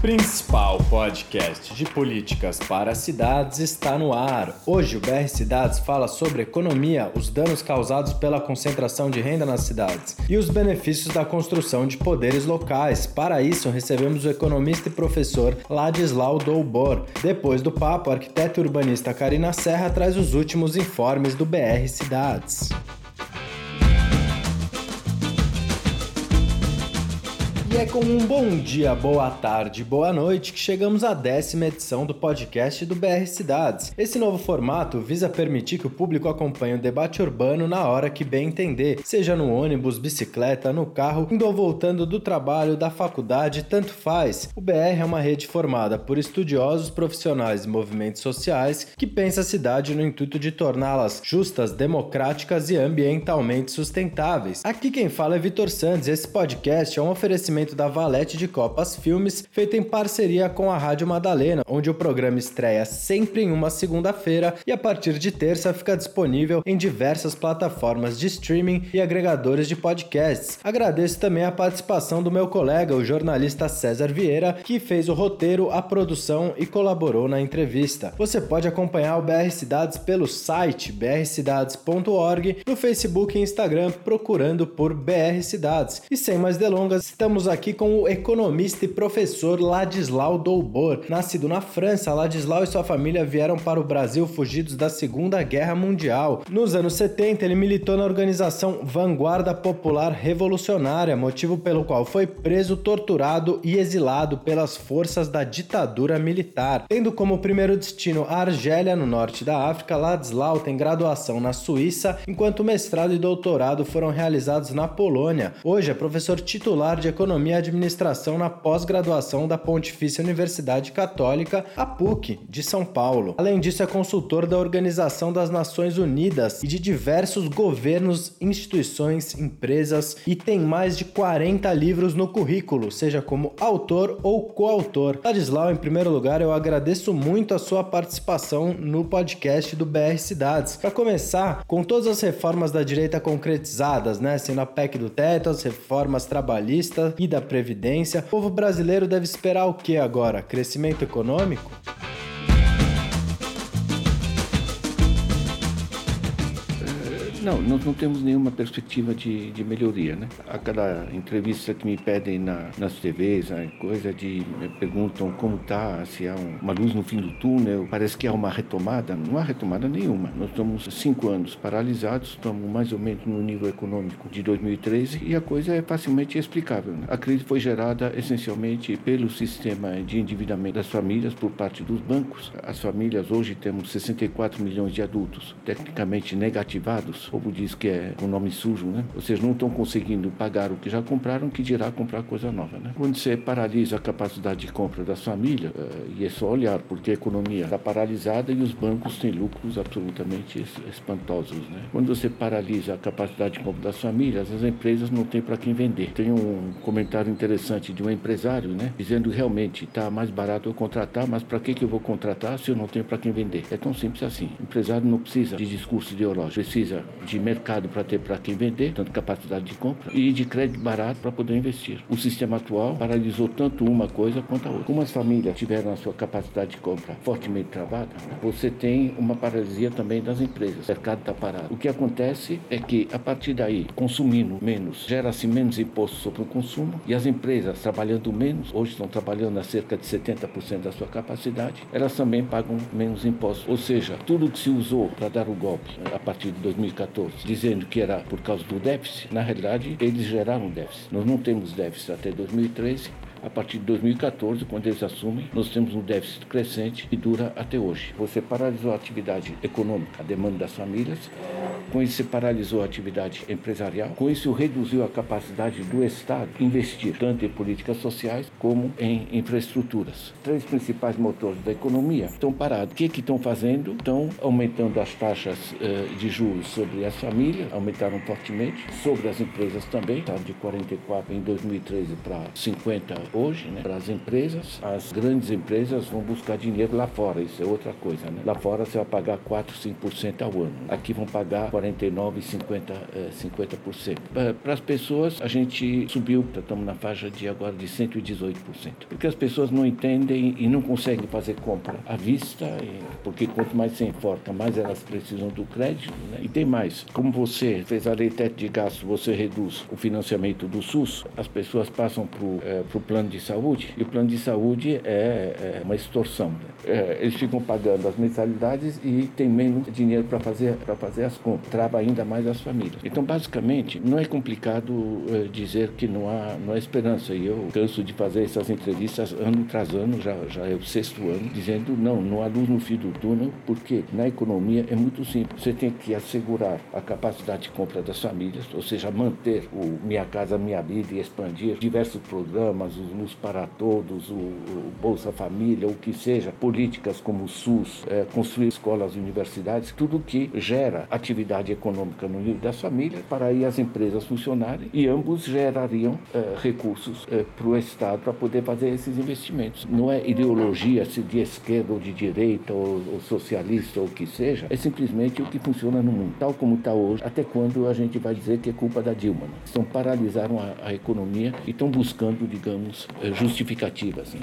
principal podcast de políticas para cidades está no ar. Hoje o BR Cidades fala sobre economia, os danos causados pela concentração de renda nas cidades e os benefícios da construção de poderes locais. Para isso, recebemos o economista e professor Ladislau Doubor. Depois do papo, a arquiteta urbanista Karina Serra traz os últimos informes do BR Cidades. É com um bom dia, boa tarde, boa noite que chegamos à décima edição do podcast do BR Cidades. Esse novo formato visa permitir que o público acompanhe o debate urbano na hora que bem entender, seja no ônibus, bicicleta, no carro, indo ou voltando do trabalho, da faculdade, tanto faz. O BR é uma rede formada por estudiosos, profissionais e movimentos sociais que pensa a cidade no intuito de torná-las justas, democráticas e ambientalmente sustentáveis. Aqui quem fala é Vitor Santos esse podcast é um oferecimento lançamento da Valete de Copas Filmes, feita em parceria com a Rádio Madalena, onde o programa estreia sempre em uma segunda-feira e a partir de terça fica disponível em diversas plataformas de streaming e agregadores de podcasts. Agradeço também a participação do meu colega, o jornalista César Vieira, que fez o roteiro, a produção e colaborou na entrevista. Você pode acompanhar o BR Cidades pelo site brcidades.org, no Facebook e Instagram procurando por BR Cidades. E sem mais delongas, estamos aqui com o economista e professor Ladislau Doubor. Nascido na França, Ladislau e sua família vieram para o Brasil fugidos da Segunda Guerra Mundial. Nos anos 70, ele militou na organização Vanguarda Popular Revolucionária, motivo pelo qual foi preso, torturado e exilado pelas forças da ditadura militar. Tendo como primeiro destino a Argélia, no norte da África, Ladislau tem graduação na Suíça, enquanto mestrado e doutorado foram realizados na Polônia. Hoje é professor titular de economia Economia e Administração na pós-graduação da Pontifícia Universidade Católica, a PUC, de São Paulo. Além disso, é consultor da Organização das Nações Unidas e de diversos governos, instituições, empresas e tem mais de 40 livros no currículo, seja como autor ou coautor. Ladislau, em primeiro lugar, eu agradeço muito a sua participação no podcast do BR Cidades. Para começar, com todas as reformas da direita concretizadas, né, sendo a PEC do teto, as reformas trabalhistas e da Previdência, o povo brasileiro deve esperar o que agora? Crescimento econômico? Não, nós não temos nenhuma perspectiva de, de melhoria, né? A cada entrevista que me pedem na, nas TVs, a coisa de me perguntam como está, se há um, uma luz no fim do túnel, parece que há uma retomada. Não há retomada nenhuma. Nós estamos cinco anos paralisados, estamos mais ou menos no nível econômico de 2013 e a coisa é facilmente explicável. Né? A crise foi gerada essencialmente pelo sistema de endividamento das famílias por parte dos bancos. As famílias hoje temos 64 milhões de adultos tecnicamente negativados o povo diz que é com nome sujo, né? Vocês não estão conseguindo pagar o que já compraram, que dirá comprar coisa nova, né? Quando você paralisa a capacidade de compra das famílias, uh, e é só olhar, porque a economia está paralisada e os bancos têm lucros absolutamente espantosos, né? Quando você paralisa a capacidade de compra das famílias, as empresas não têm para quem vender. Tem um comentário interessante de um empresário, né? Dizendo realmente está mais barato eu contratar, mas para que, que eu vou contratar se eu não tenho para quem vender? É tão simples assim. O empresário não precisa de discurso ideológico, precisa de mercado para ter para quem vender, tanto capacidade de compra, e de crédito barato para poder investir. O sistema atual paralisou tanto uma coisa quanto a outra. Como as famílias tiveram a sua capacidade de compra fortemente travada, você tem uma paralisia também das empresas. O mercado está parado. O que acontece é que, a partir daí, consumindo menos, gera-se menos imposto sobre o consumo e as empresas trabalhando menos, hoje estão trabalhando a cerca de 70% da sua capacidade, elas também pagam menos impostos. Ou seja, tudo que se usou para dar o golpe a partir de 2014 2014, dizendo que era por causa do déficit, na realidade eles geraram déficit. Nós não temos déficit até 2013 a partir de 2014, quando eles assumem, nós temos um déficit crescente que dura até hoje. Você paralisou a atividade econômica, a demanda das famílias, com isso você paralisou a atividade empresarial, com isso reduziu a capacidade do Estado investir tanto em políticas sociais como em infraestruturas. Três principais motores da economia estão parados. O que, que estão fazendo? Estão aumentando as taxas uh, de juros sobre as famílias, aumentaram fortemente, sobre as empresas também, tá de 44 em 2013 para 50 hoje, né, para as empresas, as grandes empresas vão buscar dinheiro lá fora, isso é outra coisa, né? Lá fora você vai pagar 4, 5% ao ano. Aqui vão pagar 49% e 50%. 50%. Para as pessoas, a gente subiu, estamos na faixa de agora de 118%. Porque as pessoas não entendem e não conseguem fazer compra à vista, porque quanto mais você importa, mais elas precisam do crédito. Né? E tem mais, como você fez a lei teto de gasto, você reduz o financiamento do SUS, as pessoas passam para o é, plano de saúde, e o plano de saúde é, é uma extorsão. Né? É, eles ficam pagando as mensalidades e tem menos dinheiro para fazer, fazer as compras, trava ainda mais as famílias. Então, basicamente, não é complicado é, dizer que não há, não há esperança. E eu canso de fazer essas entrevistas ano tras ano, já, já é o sexto ano, dizendo não, não há luz no fim do túnel, porque na economia é muito simples. Você tem que assegurar a capacidade de compra das famílias, ou seja, manter o Minha Casa Minha Vida e expandir diversos programas, o Luz para Todos, o, o Bolsa Família, o que seja, políticas como o SUS, é, construir escolas e universidades, tudo que gera atividade econômica no nível das famílias para aí as empresas funcionarem e ambos gerariam é, recursos é, para o Estado para poder fazer esses investimentos. Não é ideologia se de esquerda ou de direita ou, ou socialista ou o que seja, é simplesmente o que funciona no mundo, tal como está hoje. Até quando a gente vai dizer que é culpa da Dilma? Né? Estão paralisaram a, a economia e estão buscando, digamos, é, justificativas.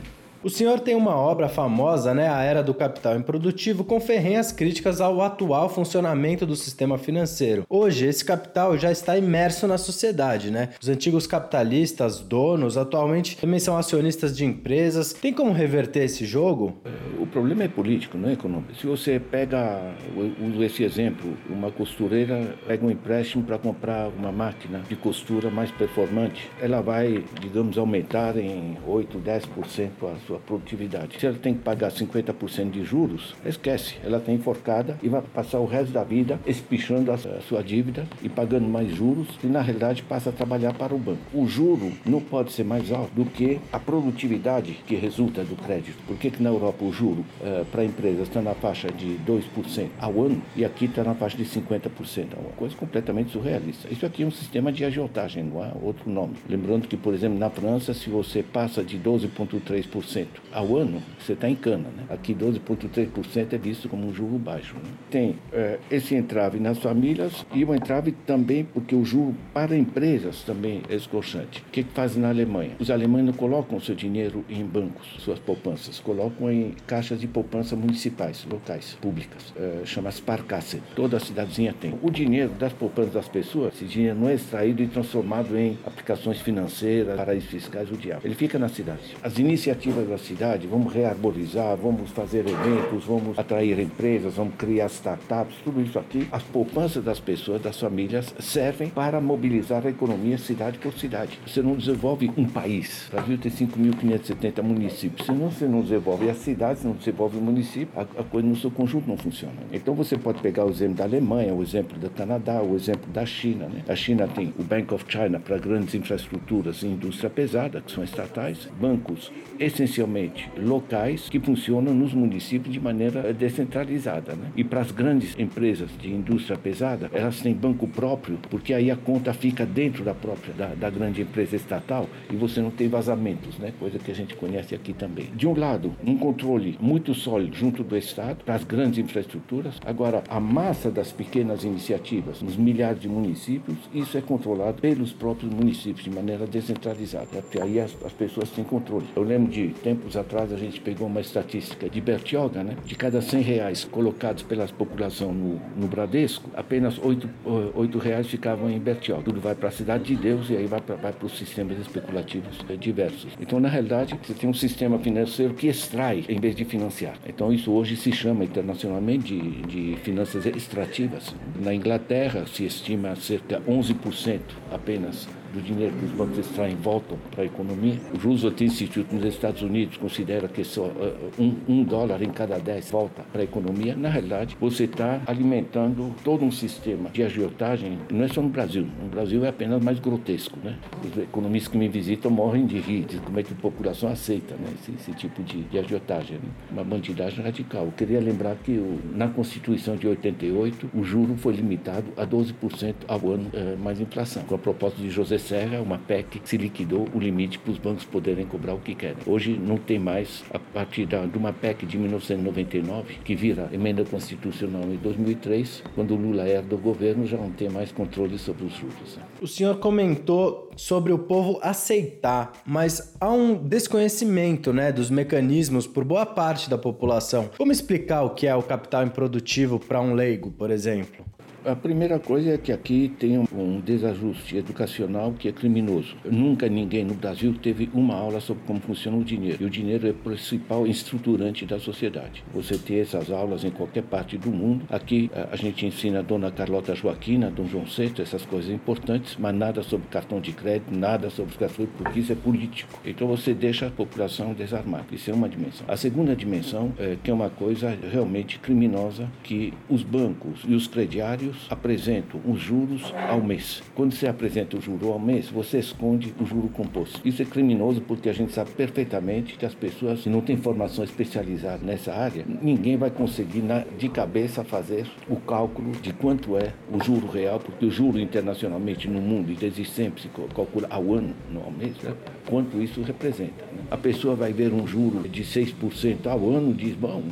O senhor tem uma obra famosa, né, A Era do Capital Improdutivo, com ferrenhas críticas ao atual funcionamento do sistema financeiro. Hoje, esse capital já está imerso na sociedade, né? Os antigos capitalistas, donos, atualmente também são acionistas de empresas. Tem como reverter esse jogo? O problema é político, não é econômico. Se você pega, uso esse exemplo, uma costureira pega um empréstimo para comprar uma máquina de costura mais performante, ela vai, digamos, aumentar em 8, 10% a sua produtividade. Se ela tem que pagar 50% de juros, esquece, ela tem enforcada e vai passar o resto da vida espichando a sua dívida e pagando mais juros e na realidade passa a trabalhar para o banco. O juro não pode ser mais alto do que a produtividade que resulta do crédito. Por que, que na Europa o juro uh, para empresas está na faixa de 2% ao ano e aqui está na faixa de 50% ao ano? Coisa completamente surrealista. Isso aqui é um sistema de agiotagem, não há outro nome. Lembrando que, por exemplo, na França, se você passa de 12,3% ao ano, você está em cana. Né? Aqui 12,3% é visto como um juro baixo. Né? Tem é, esse entrave nas famílias e o entrave também porque o juro para empresas também é escorchante. O que, que fazem na Alemanha? Os alemães não colocam seu dinheiro em bancos, suas poupanças, colocam em caixas de poupança municipais, locais, públicas, é, chama Sparkasse. Toda cidadezinha tem. O dinheiro das poupanças das pessoas, esse dinheiro não é extraído e transformado em aplicações financeiras, paraísos fiscais, o diabo. Ele fica na cidade. As iniciativas da cidade, vamos rearborizar, vamos fazer eventos, vamos atrair empresas, vamos criar startups, tudo isso aqui. As poupanças das pessoas, das famílias, servem para mobilizar a economia cidade por cidade. Você não desenvolve um país. O Brasil tem 5.570 municípios. Se não, você não desenvolve as cidades, não desenvolve o município, a, a coisa no seu conjunto não funciona. Então você pode pegar o exemplo da Alemanha, o exemplo do Canadá, o exemplo da China. Né? A China tem o Bank of China para grandes infraestruturas e indústria pesada, que são estatais, bancos essencialmente essencialmente locais que funcionam nos municípios de maneira descentralizada. Né? E para as grandes empresas de indústria pesada, elas têm banco próprio, porque aí a conta fica dentro da própria da, da grande empresa estatal e você não tem vazamentos, né? coisa que a gente conhece aqui também. De um lado, um controle muito sólido junto do Estado para as grandes infraestruturas. Agora, a massa das pequenas iniciativas, nos milhares de municípios, isso é controlado pelos próprios municípios de maneira descentralizada, porque aí as, as pessoas têm controle. Eu lembro de tempos atrás a gente pegou uma estatística de Bertioga, né? De cada 100 reais colocados pela população no, no Bradesco, apenas 8, 8 reais ficavam em Bertioga. Tudo vai para a cidade de Deus e aí vai para os sistemas especulativos eh, diversos. Então, na realidade, você tem um sistema financeiro que extrai em vez de financiar. Então, isso hoje se chama internacionalmente de, de finanças extrativas. Na Inglaterra, se estima cerca de 11% apenas do dinheiro que os bancos extraem voltam para a economia. O Roosevelt Institute nos Estados Unidos considera que só uh, um, um, dólar em cada dez volta para a economia. Na realidade, você está alimentando todo um sistema de agiotagem, não é só no Brasil. No Brasil é apenas mais grotesco. Né? Os economistas que me visitam morrem de rir de como é que a população aceita né? esse, esse tipo de, de agiotagem. Né? Uma bandidagem radical. Eu queria lembrar que o, na Constituição de 88, o juro foi limitado a 12% ao ano uh, mais inflação, com a proposta de José Serra, uma PEC, se liquidou o limite para os bancos poderem cobrar o que querem. Hoje não tem mais, a partir de uma PEC de 1999, que vira emenda constitucional em 2003, quando o Lula herda o governo, já não tem mais controle sobre os juros. Né? O senhor comentou sobre o povo aceitar, mas há um desconhecimento né, dos mecanismos por boa parte da população. Como explicar o que é o capital improdutivo para um leigo, por exemplo? A primeira coisa é que aqui tem um desajuste educacional que é criminoso. Nunca ninguém no Brasil teve uma aula sobre como funciona o dinheiro. E o dinheiro é o principal estruturante da sociedade. Você tem essas aulas em qualquer parte do mundo. Aqui a gente ensina a dona Carlota Joaquina, Dom João VI, essas coisas importantes, mas nada sobre cartão de crédito, nada sobre os gastos, porque isso é político. Então você deixa a população desarmada. Isso é uma dimensão. A segunda dimensão é que é uma coisa realmente criminosa, que os bancos e os crediários apresentam os juros ao mês. Quando você apresenta o juro ao mês, você esconde o juro composto. Isso é criminoso porque a gente sabe perfeitamente que as pessoas, se não têm formação especializada nessa área, ninguém vai conseguir de cabeça fazer o cálculo de quanto é o juro real, porque o juro internacionalmente no mundo, e desde sempre se calcula ao ano, não ao mês, né? quanto isso representa. Né? A pessoa vai ver um juro de 6% ao ano, diz, bom,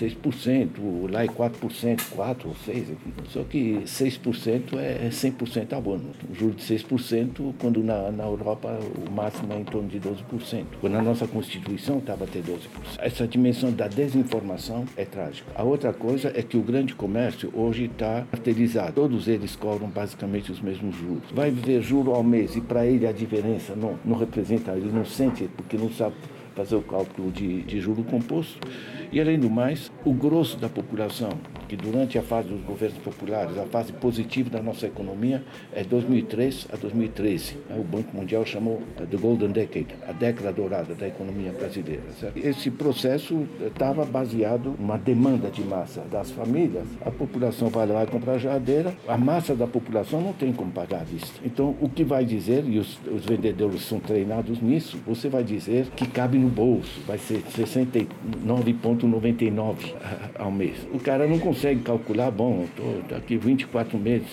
6%, lá é 4%, 4 ou 6%, só que 6% é 100% ao ano. Juro de 6%, quando na, na Europa o máximo é em torno de 12%. Quando a nossa Constituição estava até 12%. Essa dimensão da desinformação é trágica. A outra coisa é que o grande comércio hoje está cartelizado. Todos eles cobram basicamente os mesmos juros. Vai ver juro ao mês e para ele a diferença não, não representa, ele não sente porque não sabe fazer o cálculo de, de juro composto. E, além do mais, o grosso da população, que durante a fase dos governos populares, a fase positiva da nossa economia é 2003 a 2013. O Banco Mundial chamou The Golden Decade, a década dourada da economia brasileira. Certo? Esse processo estava baseado numa demanda de massa das famílias. A população vai lá comprar geladeira, a massa da população não tem como pagar a vista. Então, o que vai dizer, e os, os vendedores são treinados nisso, você vai dizer que cabe no bolso, vai ser 69 1,99 ao mês. O cara não consegue calcular, bom, estou aqui 24 meses,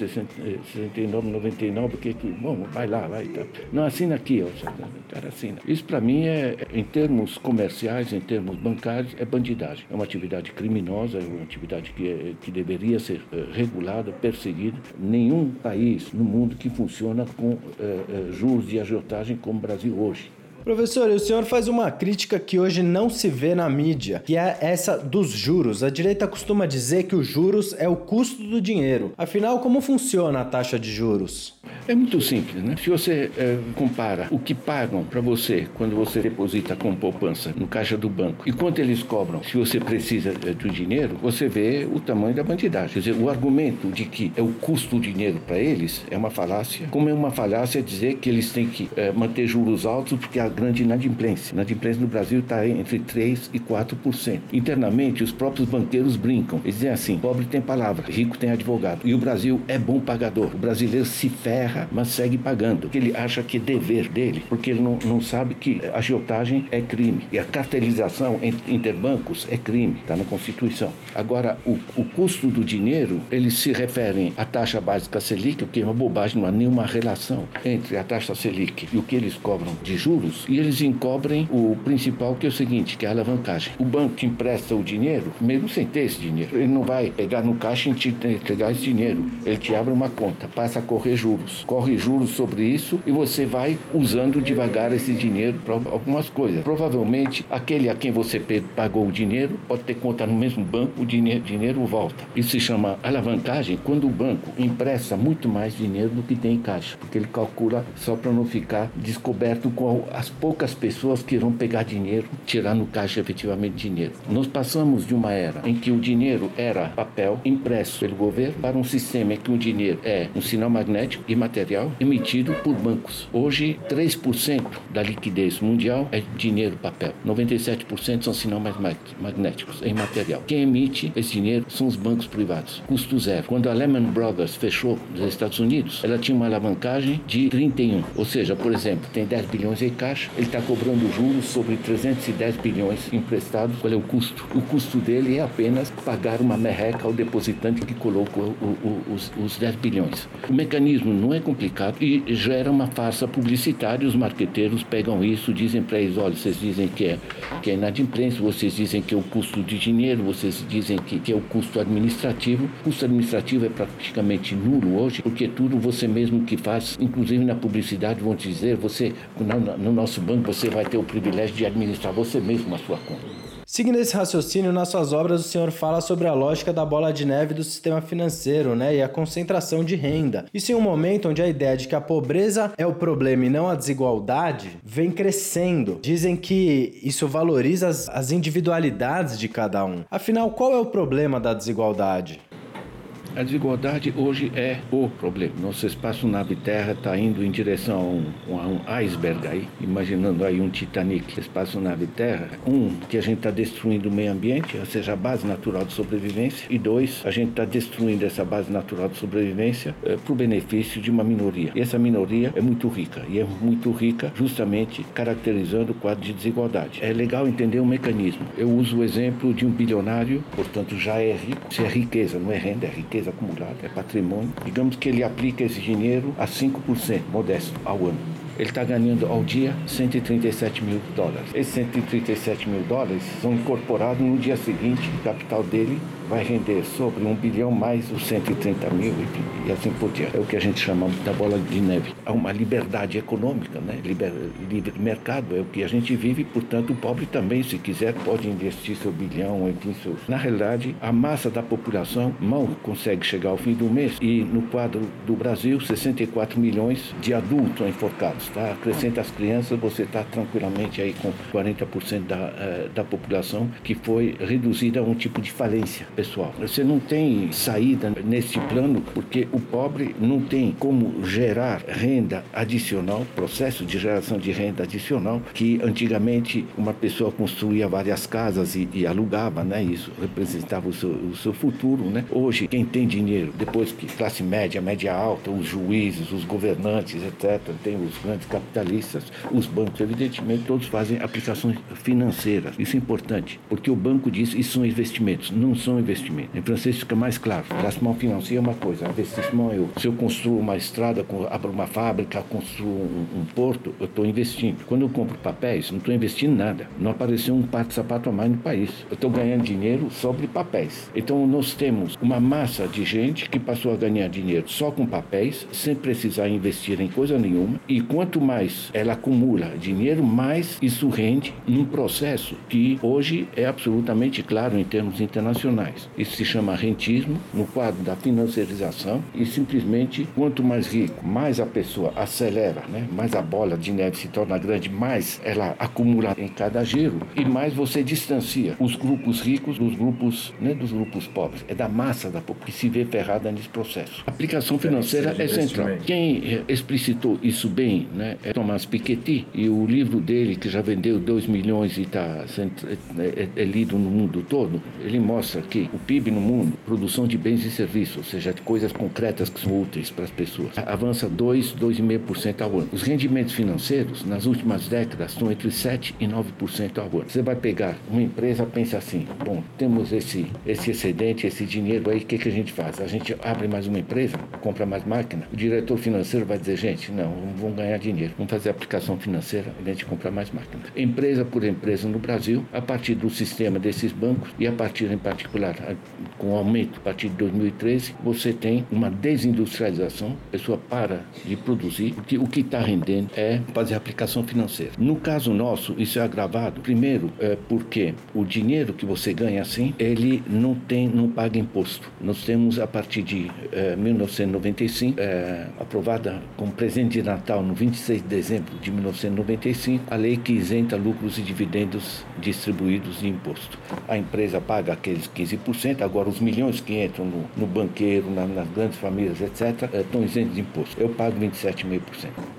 69,99, porque que, bom, vai lá, vai. Tá. Não, assina aqui, ó, o cara assina. Isso para mim é, em termos comerciais, em termos bancários, é bandidagem. É uma atividade criminosa, é uma atividade que, é, que deveria ser é, regulada, perseguida. Nenhum país no mundo que funciona com é juros de agiotagem como o Brasil hoje. Professor, o senhor faz uma crítica que hoje não se vê na mídia, que é essa dos juros. A direita costuma dizer que os juros é o custo do dinheiro. Afinal, como funciona a taxa de juros? É muito simples, né? Se você é, compara o que pagam para você quando você deposita com poupança no caixa do banco e quanto eles cobram se você precisa é, do dinheiro, você vê o tamanho da bandidagem. Quer dizer, o argumento de que é o custo do dinheiro para eles é uma falácia, como é uma falácia dizer que eles têm que é, manter juros altos porque a grande inadimplência. Inadimplência no Brasil está entre 3% e 4%. Internamente, os próprios banqueiros brincam. Eles dizem assim: pobre tem palavra, rico tem advogado. E o Brasil é bom pagador. O brasileiro se ferra, mas segue pagando. Ele acha que é dever dele, porque ele não, não sabe que a agiotagem é crime. E a cartelização interbancos é crime. Está na Constituição. Agora, o, o custo do dinheiro, eles se referem à taxa básica Selic, o que é uma bobagem, não há nenhuma relação entre a taxa Selic e o que eles cobram de juros e eles encobrem o principal, que é o seguinte, que é a alavancagem. O banco te empresta o dinheiro, mesmo sem ter esse dinheiro, ele não vai pegar no caixa e te entregar esse dinheiro. Ele te abre uma conta, passa a correr juros. Corre juros sobre isso e você vai usando devagar esse dinheiro para algumas coisas. Provavelmente, aquele a quem você pagou o dinheiro pode ter conta no mesmo banco, o dinheiro, dinheiro volta. Isso se chama alavancagem quando o banco empresta muito mais dinheiro do que tem em caixa, porque ele calcula só para não ficar descoberto com as poucas pessoas que irão pegar dinheiro, tirar no caixa efetivamente dinheiro. Nós passamos de uma era em que o dinheiro era papel impresso pelo governo para um sistema em que o dinheiro é um sinal magnético e material emitido por bancos. Hoje, 3% da liquidez mundial é dinheiro papel. 97% são sinais magnéticos em material. Quem emite esse dinheiro são os bancos privados. Custo zero. Quando a Lehman Brothers fechou nos Estados Unidos, ela tinha uma alavancagem de 31. Ou seja, por exemplo, tem 10 bilhões em caixa ele está cobrando juros sobre 310 bilhões emprestados. Qual é o custo? O custo dele é apenas pagar uma merreca ao depositante que colocou o, o, os, os 10 bilhões. O mecanismo não é complicado e gera uma farsa publicitária. Os marqueteiros pegam isso, dizem para eles: olha, vocês dizem que é, que é inadimplência, vocês dizem que é o custo de dinheiro, vocês dizem que, que é o custo administrativo. O custo administrativo é praticamente nulo hoje, porque tudo você mesmo que faz, inclusive na publicidade, vão dizer: você, no, no nosso banco, você vai ter o privilégio de administrar você mesmo a sua conta. Seguindo esse raciocínio, nas suas obras o senhor fala sobre a lógica da bola de neve do sistema financeiro, né, e a concentração de renda. Isso em um momento onde a ideia de que a pobreza é o problema e não a desigualdade vem crescendo. Dizem que isso valoriza as, as individualidades de cada um. Afinal, qual é o problema da desigualdade? A desigualdade hoje é o problema. Nosso espaço nave-terra está indo em direção a um, a um, iceberg aí, imaginando aí um Titanic. Espaço nave-terra, um, que a gente está destruindo o meio ambiente, ou seja, a base natural de sobrevivência, e dois, a gente está destruindo essa base natural de sobrevivência é, para o benefício de uma minoria. E essa minoria é muito rica, e é muito rica justamente caracterizando o quadro de desigualdade. É legal entender o mecanismo. Eu uso o exemplo de um bilionário, portanto já é rico, se é riqueza, não é renda, é riqueza riqueza acumulada, é patrimônio. Digamos que ele aplica esse dinheiro a 5%, modesto, ao ano. Ele está ganhando ao dia 137 mil dólares. Esses 137 mil dólares são incorporados no dia seguinte, o capital dele vai render sobre um bilhão mais os 130 mil e, e assim por diante. É o que a gente chama da bola de neve. Há uma liberdade econômica, né? Liber, livre mercado é o que a gente vive, portanto o pobre também, se quiser, pode investir seu bilhão, enfim, seus... Na realidade, a massa da população mal consegue chegar ao fim do mês e no quadro do Brasil, 64 milhões de adultos enforcados, tá? Acrescenta as crianças, você está tranquilamente aí com 40% da, uh, da população que foi reduzida a um tipo de falência pessoal. Você não tem saída nesse plano porque o pobre não tem como gerar renda adicional, processo de geração de renda adicional, que antigamente uma pessoa construía várias casas e, e alugava, né? Isso representava o seu, o seu futuro, né? Hoje, quem tem dinheiro, depois que classe média, média alta, os juízes, os governantes, etc., tem os grandes capitalistas, os bancos, evidentemente, todos fazem aplicações financeiras. Isso é importante, porque o banco diz isso são investimentos, não são investimentos investimento. Em francês fica mais claro. Placement financeiro é uma coisa, investimento é outra. Se eu construo uma estrada, abro uma fábrica, construo um, um porto, eu estou investindo. Quando eu compro papéis, não estou investindo nada. Não apareceu um par de sapato a mais no país. Eu estou ganhando dinheiro sobre papéis. Então nós temos uma massa de gente que passou a ganhar dinheiro só com papéis, sem precisar investir em coisa nenhuma. E quanto mais ela acumula dinheiro, mais isso rende num processo que hoje é absolutamente claro em termos internacionais. Isso se chama rentismo, no quadro da financiarização, e simplesmente quanto mais rico, mais a pessoa acelera, né? mais a bola de neve se torna grande, mais ela acumula em cada giro, e mais você distancia os grupos ricos dos grupos, né, dos grupos pobres. É da massa da população que se vê ferrada nesse processo. A aplicação financeira é central. Quem explicitou isso bem né, é Thomas Piketty, e o livro dele, que já vendeu 2 milhões e é, é, é lido no mundo todo, ele mostra que o PIB no mundo, produção de bens e serviços, ou seja, de coisas concretas que são úteis para as pessoas, avança 2, 2,5% ao ano. Os rendimentos financeiros, nas últimas décadas, estão entre 7 e 9% ao ano. Você vai pegar uma empresa, pensa assim, bom, temos esse, esse excedente, esse dinheiro aí, o que, que a gente faz? A gente abre mais uma empresa, compra mais máquina, o diretor financeiro vai dizer, gente, não, vamos ganhar dinheiro, vamos fazer aplicação financeira, a gente compra mais máquina. Empresa por empresa no Brasil, a partir do sistema desses bancos e a partir, em particular, com o aumento a partir de 2013, você tem uma desindustrialização, a pessoa para de produzir, porque o que está rendendo é fazer aplicação financeira. No caso nosso, isso é agravado, primeiro, é porque o dinheiro que você ganha assim, ele não tem, não paga imposto. Nós temos, a partir de é, 1995, é, aprovada como presente de Natal no 26 de dezembro de 1995, a lei que isenta lucros e dividendos distribuídos de imposto. A empresa paga aqueles 15% agora os milhões que entram no, no banqueiro, na, nas grandes famílias, etc., estão isentos de imposto. Eu pago 27,5%.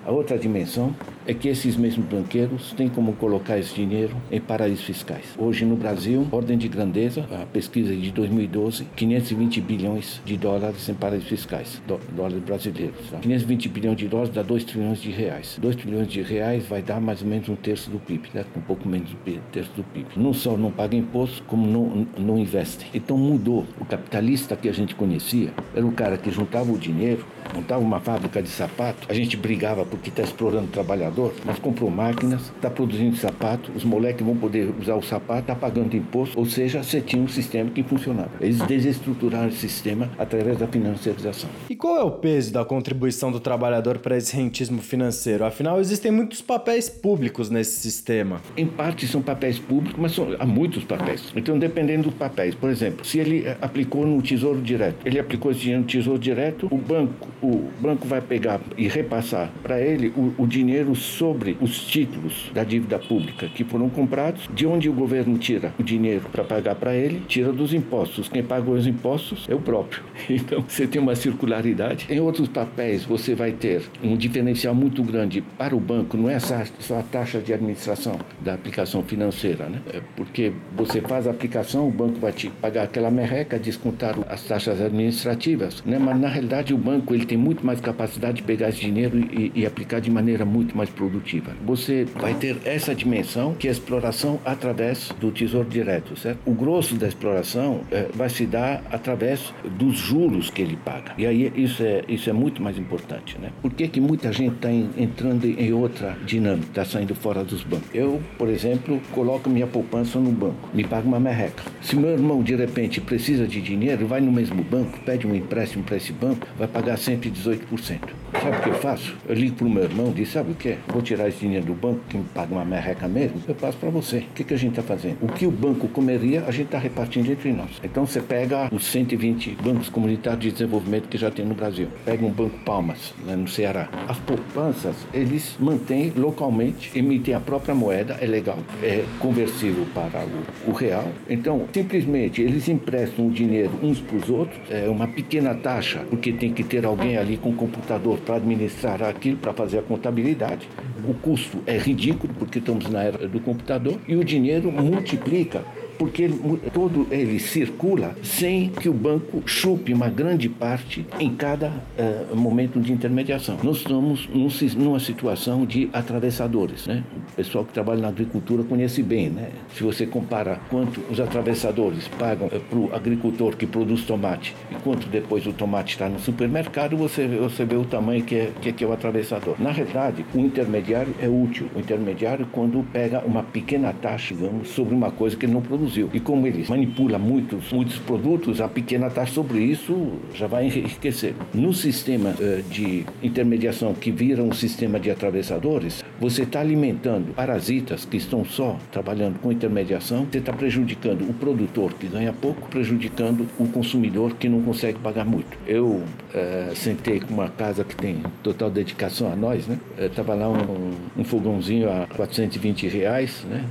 A outra dimensão é que esses mesmos banqueiros têm como colocar esse dinheiro em paraísos fiscais. Hoje no Brasil, ordem de grandeza, a pesquisa de 2012, 520 bilhões de dólares em paraísos fiscais, dólares brasileiros. Tá? 520 bilhões de dólares dá 2 trilhões de reais. 2 trilhões de reais vai dar mais ou menos um terço do PIB, né? um pouco menos do um terço do PIB. Não só não paga imposto, como não, não investem. Então mudou. O capitalista que a gente conhecia era o cara que juntava o dinheiro montava uma fábrica de sapato, a gente brigava porque está explorando o trabalhador, mas comprou máquinas, está produzindo sapato, os moleques vão poder usar o sapato, está pagando imposto, ou seja, você tinha um sistema que funcionava. Eles desestruturaram o sistema através da financiarização. E qual é o peso da contribuição do trabalhador para esse rentismo financeiro? Afinal, existem muitos papéis públicos nesse sistema. Em parte são papéis públicos, mas são, há muitos papéis. Então, dependendo dos papéis, por exemplo, se ele aplicou no Tesouro Direto, ele aplicou esse dinheiro no Tesouro Direto, o banco, o banco vai pegar e repassar para ele o, o dinheiro sobre os títulos da dívida pública que foram comprados, de onde o governo tira o dinheiro para pagar para ele, tira dos impostos. Quem pagou os impostos é o próprio. Então, você tem uma circularidade. Em outros papéis, você vai ter um diferencial muito grande para o banco, não é só a taxa de administração da aplicação financeira, né? É porque você faz a aplicação, o banco vai te pagar aquela merreca, descontar as taxas administrativas, né? Mas na realidade o banco ele tem muito mais capacidade de pegar esse dinheiro e, e aplicar de maneira muito mais produtiva. Você vai ter essa dimensão que é a exploração através do tesouro direto, certo? O grosso da exploração é, vai se dar através dos juros que ele paga. E aí isso é isso é muito mais importante, né? Por que que muita gente está entrando em outra dinâmica, está saindo fora dos bancos? Eu, por exemplo, coloco minha poupança no banco, me paga uma merreca. Se meu irmão de repente precisa de dinheiro, vai no mesmo banco, pede um empréstimo para esse banco, vai pagar sempre 18%. Sabe o que eu faço? Eu ligo para o meu irmão e digo, sabe o que? Vou tirar esse dinheiro do banco, que me paga uma merreca mesmo, eu passo para você. O que, que a gente está fazendo? O que o banco comeria, a gente está repartindo entre nós. Então você pega os 120 bancos comunitários de desenvolvimento que já tem no Brasil. Pega um banco Palmas, lá no Ceará. As poupanças, eles mantêm localmente, emitem a própria moeda, é legal, é conversível para o, o real. Então, simplesmente, eles emprestam o dinheiro uns para os outros, é uma pequena taxa, porque tem que ter alguém ali com computador para administrar aquilo, para fazer a contabilidade. O custo é ridículo, porque estamos na era do computador, e o dinheiro multiplica porque ele, todo ele circula sem que o banco chupe uma grande parte em cada uh, momento de intermediação. Nós estamos num, numa situação de atravessadores. Né? O pessoal que trabalha na agricultura conhece bem. Né? Se você compara quanto os atravessadores pagam uh, para o agricultor que produz tomate e quanto depois o tomate está no supermercado, você, você vê o tamanho que é, que é, que é o atravessador. Na realidade, o intermediário é útil. O intermediário, quando pega uma pequena taxa, digamos, sobre uma coisa que ele não produz produziu. E como ele manipula muitos, muitos produtos, a pequena taxa sobre isso já vai enriquecer. No sistema uh, de intermediação que vira um sistema de atravessadores, você está alimentando parasitas que estão só trabalhando com intermediação, você está prejudicando o produtor que ganha pouco, prejudicando o consumidor que não consegue pagar muito. Eu uh, sentei com uma casa que tem total dedicação a nós, né? Estava lá um, um fogãozinho a 420 reais, né?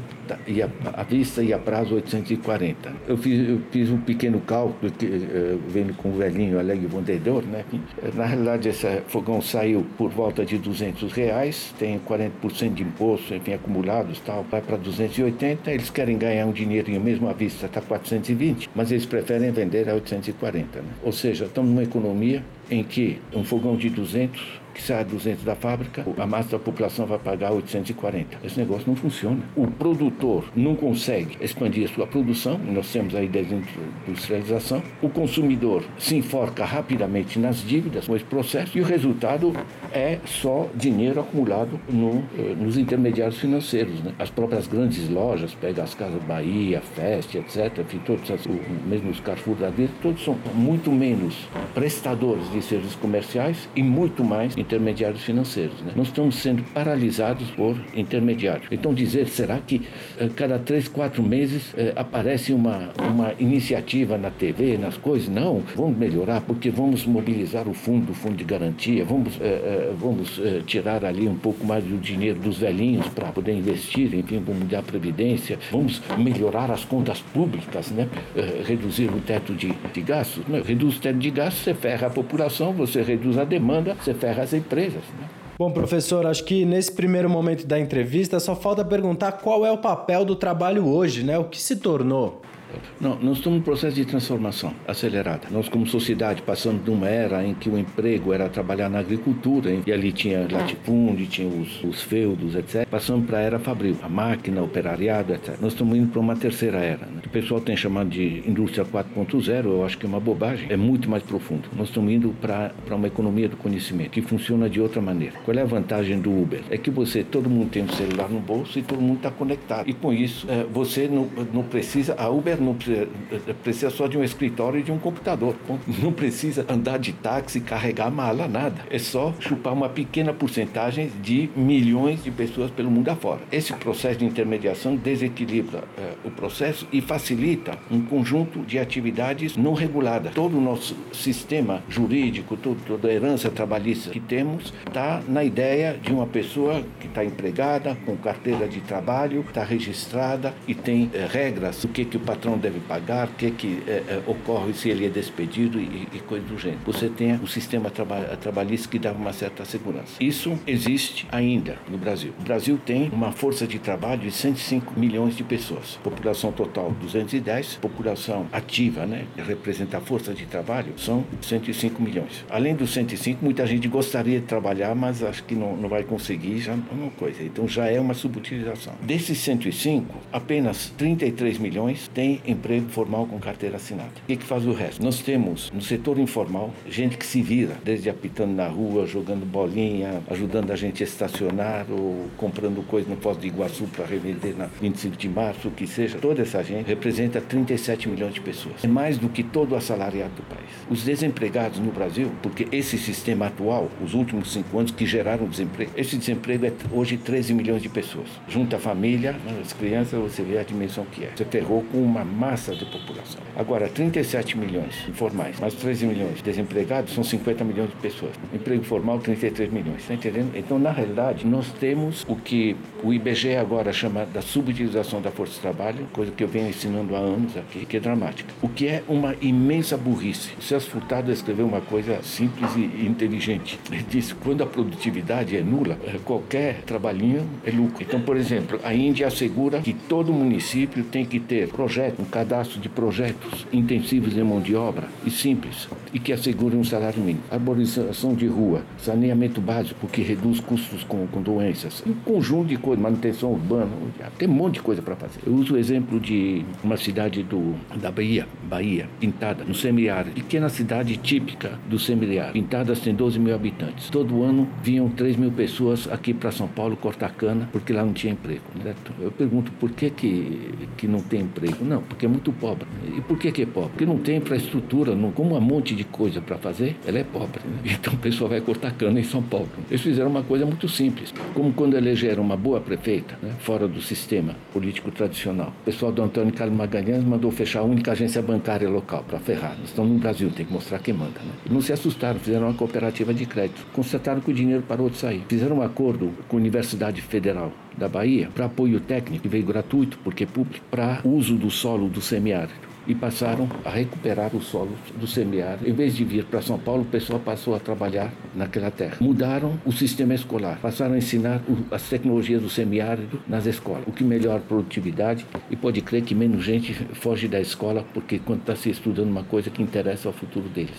e a, a vista e a prazo 840. Eu fiz, eu fiz um pequeno cálculo, que, uh, vendo com o velhinho alegre vendedor, né? Na realidade, esse fogão saiu por volta de 200 reais, tem 40% de imposto, enfim, acumulados tal, vai para 280, eles querem ganhar um dinheirinho mesmo à vista, está 420, mas eles preferem vender a 840, né? Ou seja, estamos numa economia em que um fogão de 200 que sai a 200 da fábrica, a massa da população vai pagar 840. Esse negócio não funciona. O produtor não consegue expandir a sua produção, nós temos aí desindustrialização. O consumidor se enforca rapidamente nas dívidas com esse processo e o resultado é só dinheiro acumulado no, eh, nos intermediários financeiros. Né? As próprias grandes lojas, pega as Casas Bahia, Fest, etc., enfim, todos mesmo os Carrefour da vida, todos são muito menos prestadores de serviços comerciais e muito mais intermediários financeiros. Né? Nós estamos sendo paralisados por intermediários. Então, dizer, será que eh, cada três, quatro meses eh, aparece uma, uma iniciativa na TV, nas coisas? Não, vamos melhorar porque vamos mobilizar o fundo, o fundo de garantia, vamos, vamos tirar ali um pouco mais do dinheiro dos velhinhos para poder investir, enfim, vamos mudar a previdência, vamos melhorar as contas públicas, né? reduzir o teto de, de gastos. Né? Reduz o teto de gastos, você ferra a população, você reduz a demanda, você ferra as as empresas. Né? Bom, professor, acho que nesse primeiro momento da entrevista só falta perguntar qual é o papel do trabalho hoje, né? O que se tornou? Não, nós estamos num processo de transformação acelerada. Nós, como sociedade, passamos de uma era em que o emprego era trabalhar na agricultura, hein? e ali tinha latifúndio, tinha os, os feudos, etc. Passamos para a era fabril, a máquina, o operariado, etc. Nós estamos indo para uma terceira era. Né? O pessoal tem chamado de indústria 4.0, eu acho que é uma bobagem, é muito mais profundo. Nós estamos indo para uma economia do conhecimento, que funciona de outra maneira. Qual é a vantagem do Uber? É que você, todo mundo tem um celular no bolso e todo mundo está conectado. E com isso, é, você não, não precisa, a Uber não precisa, é, precisa só de um escritório e de um computador. Não precisa andar de táxi, carregar mala, nada. É só chupar uma pequena porcentagem de milhões de pessoas pelo mundo afora. Esse processo de intermediação desequilibra é, o processo e facilita um conjunto de atividades não reguladas. Todo o nosso sistema jurídico, todo, toda a herança trabalhista que temos, está na ideia de uma pessoa que está empregada, com carteira de trabalho, está registrada e tem é, regras do que, que o patrão deve pagar, o que, que é, ocorre se ele é despedido e, e coisa do gênero. Você tem o sistema traba trabalhista que dá uma certa segurança. Isso existe ainda no Brasil. O Brasil tem uma força de trabalho de 105 milhões de pessoas. População total 210, população ativa, né, representa a força de trabalho, são 105 milhões. Além dos 105, muita gente gostaria de trabalhar, mas acho que não, não vai conseguir, já é uma coisa. Então já é uma subutilização. Desses 105, apenas 33 milhões têm emprego formal com carteira assinada. O que, que faz o resto? Nós temos no setor informal gente que se vira, desde apitando na rua, jogando bolinha, ajudando a gente a estacionar ou comprando coisa no Foz de Iguaçu para revender na 25 de março, o que seja. Toda essa gente representa 37 milhões de pessoas. É mais do que todo o assalariado do país. Os desempregados no Brasil, porque esse sistema atual, os últimos cinco anos que geraram desemprego, esse desemprego é hoje 13 milhões de pessoas. Junta a família, né, as crianças, você vê a dimensão que é. Você ferrou com uma massa de população. Agora, 37 milhões informais, mais 13 milhões desempregados, são 50 milhões de pessoas. Emprego formal, 33 milhões. Está entendendo? Então, na realidade, nós temos o que o IBGE agora chama da subutilização da força de trabalho, coisa que eu venho ensinando há anos aqui, que é dramática. O que é uma imensa burrice. O Celso Furtado escreveu uma coisa simples e inteligente. Ele disse: quando a produtividade é nula, eh, qualquer trabalhinho é lucro. Então, por exemplo, a Índia assegura que todo município tem que ter projeto, um cadastro de projetos intensivos em mão de obra e simples, e que assegurem um salário mínimo. Arborização de rua, saneamento básico que reduz custos com, com doenças, um conjunto de coisas, manutenção urbana, tem um monte de coisa para fazer. Eu uso o exemplo de uma cidade do, da Bahia, Bahia, Pintada, no semiárido, pequena cidade típica do semiárido. Pintadas tem 12 mil habitantes. Todo ano vinham 3 mil pessoas aqui para São Paulo cortar cana, porque lá não tinha emprego. Né? Eu pergunto por que, que, que não tem emprego? Não, porque é muito pobre. E por que, que é pobre? Porque não tem infraestrutura, não, como um monte de coisa para fazer, ela é pobre. Né? Então o pessoal vai cortar cana em São Paulo. Eles fizeram uma coisa muito simples, como quando elegeram uma boa prefeita, né, fora do sistema político tradicional. O pessoal do Antônio Carlos Magalhães mandou fechar a única agência bancária local para ferrar. Nós estamos no Brasil, tem que mostrar quem manda. Né? Não se assustaram, fizeram uma cooperativa de crédito. Constataram que o dinheiro parou de sair. Fizeram um acordo com a Universidade Federal da Bahia para apoio técnico, que veio gratuito, porque é público, para uso do solo do semiárido e passaram a recuperar o solo do semiárido. Em vez de vir para São Paulo, o pessoal passou a trabalhar naquela terra. Mudaram o sistema escolar, passaram a ensinar as tecnologias do semiárido nas escolas, o que melhora a produtividade e pode crer que menos gente foge da escola porque quando está se estudando uma coisa que interessa ao futuro deles.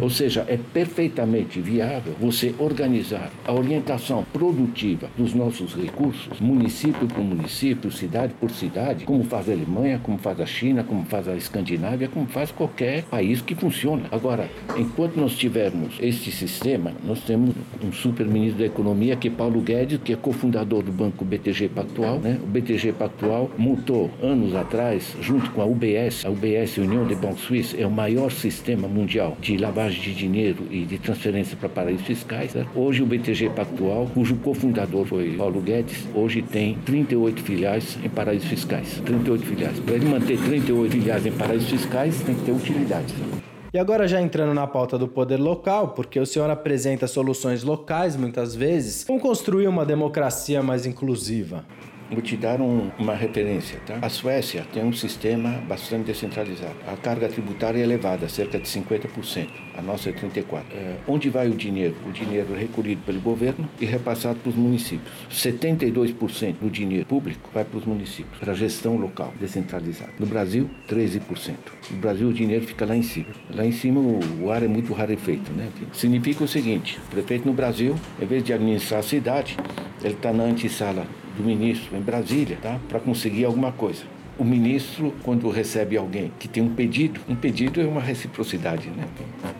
Ou seja, é perfeitamente viável você organizar a orientação produtiva dos nossos recursos, município por município, cidade por cidade, como faz a Alemanha, como faz a China, como faz a Escandinávia, como faz qualquer país que funciona. Agora, enquanto nós tivermos este sistema, nós temos um super ministro da Economia, que é Paulo Guedes, que é cofundador do banco BTG Pactual. Né? O BTG Pactual montou anos atrás, junto com a UBS, a UBS, União de Bancos Suíços, é o maior sistema mundial de lavagem de dinheiro e de transferência para paraísos fiscais. Né? Hoje o BTG Pactual, cujo cofundador foi Paulo Guedes, hoje tem 38 filiais em paraísos fiscais. 38 filiais. Para ele manter 38 filiais em paraísos fiscais tem que ter utilidade. E agora já entrando na pauta do poder local, porque o senhor apresenta soluções locais muitas vezes, como construir uma democracia mais inclusiva? Vou te dar um, uma referência. Tá? A Suécia tem um sistema bastante descentralizado. A carga tributária é elevada, cerca de 50%. A nossa é 34. É, onde vai o dinheiro? O dinheiro é recolhido pelo governo e repassado para os municípios. 72% do dinheiro público vai para os municípios, para a gestão local descentralizada. No Brasil, 13%. No Brasil, o dinheiro fica lá em cima. Lá em cima, o ar é muito rarefeito. Né? Significa o seguinte: o prefeito no Brasil, em vez de administrar a cidade, ele está na antessala do ministro em Brasília, tá? Para conseguir alguma coisa o ministro, quando recebe alguém que tem um pedido, um pedido é uma reciprocidade, né?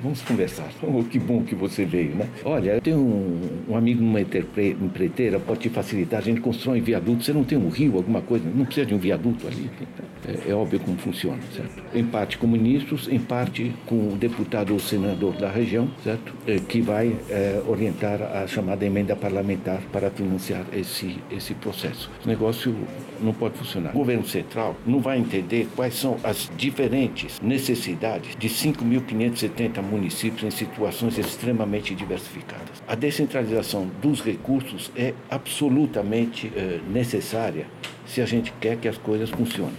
Vamos conversar. Oh, que bom que você veio, né? Olha, eu tenho um, um amigo numa empreiteira, pode te facilitar, a gente constrói viaduto, você não tem um rio, alguma coisa, não precisa de um viaduto ali. É, é óbvio como funciona, certo? Em parte com ministros, em parte com o deputado ou senador da região, certo? É, que vai é, orientar a chamada emenda parlamentar para financiar esse, esse processo. O negócio não pode funcionar. O governo central não vai entender quais são as diferentes necessidades de 5.570 municípios em situações extremamente diversificadas. A descentralização dos recursos é absolutamente eh, necessária se a gente quer que as coisas funcionem.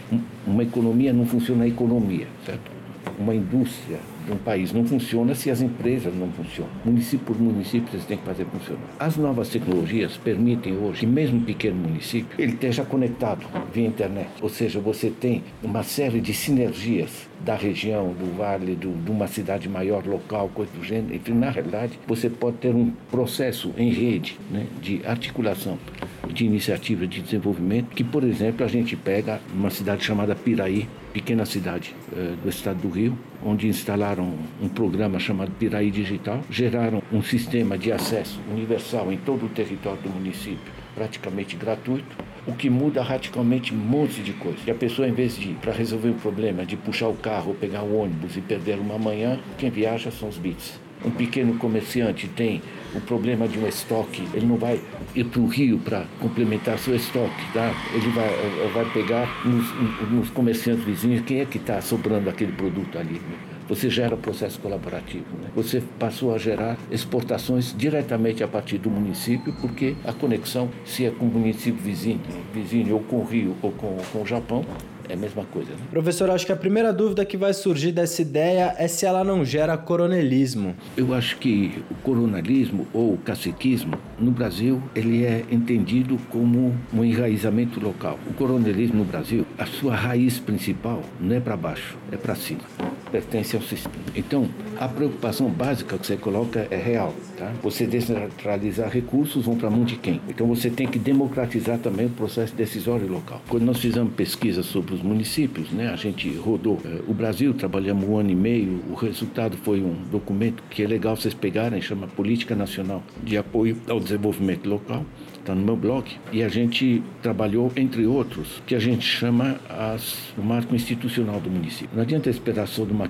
Uma economia não funciona a economia, certo? Uma indústria um país não funciona se as empresas não funcionam. Município por município, você tem que fazer funcionar. As novas tecnologias permitem hoje que mesmo um pequeno município, ele esteja conectado via internet. Ou seja, você tem uma série de sinergias da região, do vale, do, de uma cidade maior, local, coisa do gênero. Enfim, na realidade, você pode ter um processo em rede né, de articulação de iniciativa de desenvolvimento que, por exemplo, a gente pega uma cidade chamada Piraí, pequena cidade eh, do estado do Rio, onde instalaram um programa chamado Piraí Digital, geraram um sistema de acesso universal em todo o território do município, praticamente gratuito, o que muda radicalmente um monte de coisa. E a pessoa, em vez de, para resolver o problema, de puxar o carro pegar o ônibus e perder uma manhã, quem viaja são os bits. Um pequeno comerciante tem o problema de um estoque, ele não vai ir para o rio para complementar seu estoque, tá? Ele vai, vai pegar nos, nos comerciantes vizinhos quem é que está sobrando aquele produto ali. Você gera processo colaborativo. Né? Você passou a gerar exportações diretamente a partir do município, porque a conexão, se é com o município vizinho, vizinho ou com o Rio ou com, com o Japão, é a mesma coisa. Né? Professor, acho que a primeira dúvida que vai surgir dessa ideia é se ela não gera coronelismo. Eu acho que o coronelismo ou o caciquismo, no Brasil, ele é entendido como um enraizamento local. O coronelismo no Brasil, a sua raiz principal não é para baixo, é para cima. Pertence ao sistema. Então, a preocupação básica que você coloca é real. Tá? Você descentralizar recursos vão para a mão de quem? Então, você tem que democratizar também o processo decisório local. Quando nós fizemos pesquisa sobre os municípios, né? A gente rodou eh, o Brasil, trabalhamos um ano e meio. O resultado foi um documento que é legal vocês pegarem, chama Política Nacional de Apoio ao Desenvolvimento Local está no meu blog, e a gente trabalhou, entre outros, que a gente chama as, o marco institucional do município. Não adianta esperar só de uma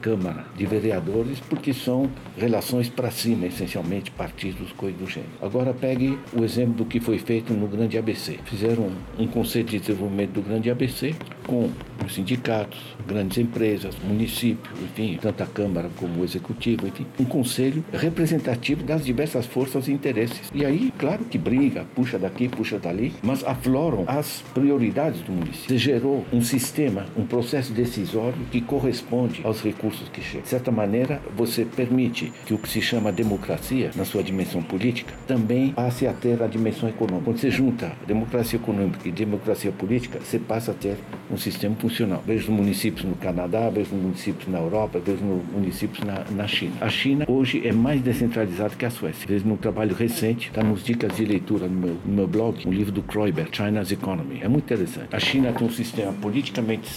Câmara de Vereadores, porque são relações para cima, essencialmente, partidos, coisas do gênero. Agora pegue o exemplo do que foi feito no Grande ABC. Fizeram um conceito de desenvolvimento do Grande ABC com os sindicatos, grandes empresas, municípios, enfim, tanto a Câmara como o Executivo, enfim, um conselho representativo das diversas forças e interesses. E aí, claro que briga, puxa daqui, puxa dali, mas afloram as prioridades do município. Você gerou um sistema, um processo decisório que corresponde aos recursos que chegam. De certa maneira, você permite que o que se chama democracia, na sua dimensão política, também passe a ter a dimensão econômica. Quando você junta democracia econômica e democracia política, você passa a ter um sistema funcional. Vejo municípios no Canadá, vejo municípios na Europa, vejo municípios na, na China. A China hoje é mais descentralizada que a Suécia. Vejo no trabalho recente, está nos dicas de leitura no meu, no meu blog um livro do Kroiber, China's Economy. É muito interessante. A China tem um sistema politicamente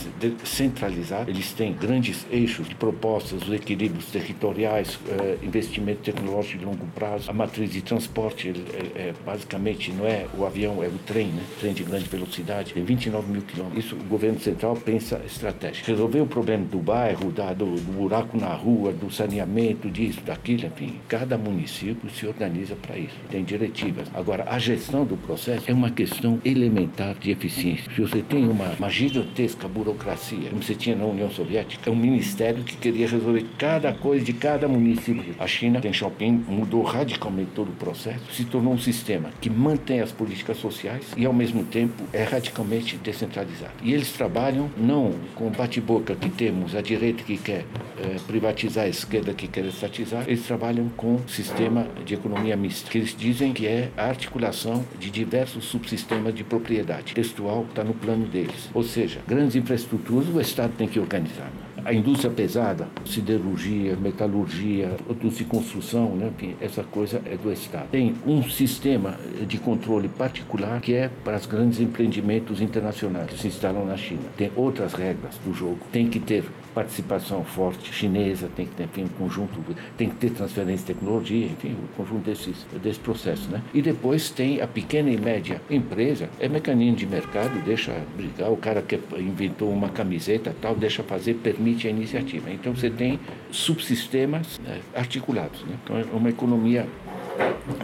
centralizado, eles têm grandes eixos de propostas, os equilíbrios territoriais, eh, investimento tecnológico de longo prazo, a matriz de transporte é, é, basicamente não é o avião, é o trem, né? trem de grande velocidade, tem 29 mil quilômetros. Isso o governo central pensa estratégico. Resolver o problema do bairro, da, do, do buraco na rua, do saneamento, disso, daquilo, enfim. Cada município se organiza para isso, tem diretivas. Agora, a gestão do processo é uma questão elementar de eficiência. Se você tem uma, uma gigantesca burocracia, como você tinha na União Soviética, é um ministério que queria resolver cada coisa de cada município. A China, Deng Xiaoping, mudou radicalmente todo o processo, se tornou um sistema que mantém as políticas sociais e, ao mesmo tempo, é radicalmente descentralizado. E eles trabalham não com o bate-boca que temos, a direita que quer é, privatizar, a esquerda que quer estatizar, eles trabalham com um sistema de economia mista, que eles dizem que é a articulação de diversos subsistemas de propriedade. Textual está no plano deles. Ou seja, grandes infraestruturas o Estado tem que organizar a indústria pesada, siderurgia, metalurgia, produtos de construção, né? Enfim, essa coisa é do Estado. Tem um sistema de controle particular que é para os grandes empreendimentos internacionais que se instalam na China. Tem outras regras do jogo. Tem que ter participação forte chinesa, tem que ter enfim, um conjunto, tem que ter transferência de tecnologia, enfim, o um conjunto desses, desse processo. Né? E depois tem a pequena e média empresa, é mecanismo de mercado, deixa brigar, o cara que inventou uma camiseta tal, deixa fazer, permite a iniciativa. Então você tem subsistemas né, articulados. Né? Então é uma economia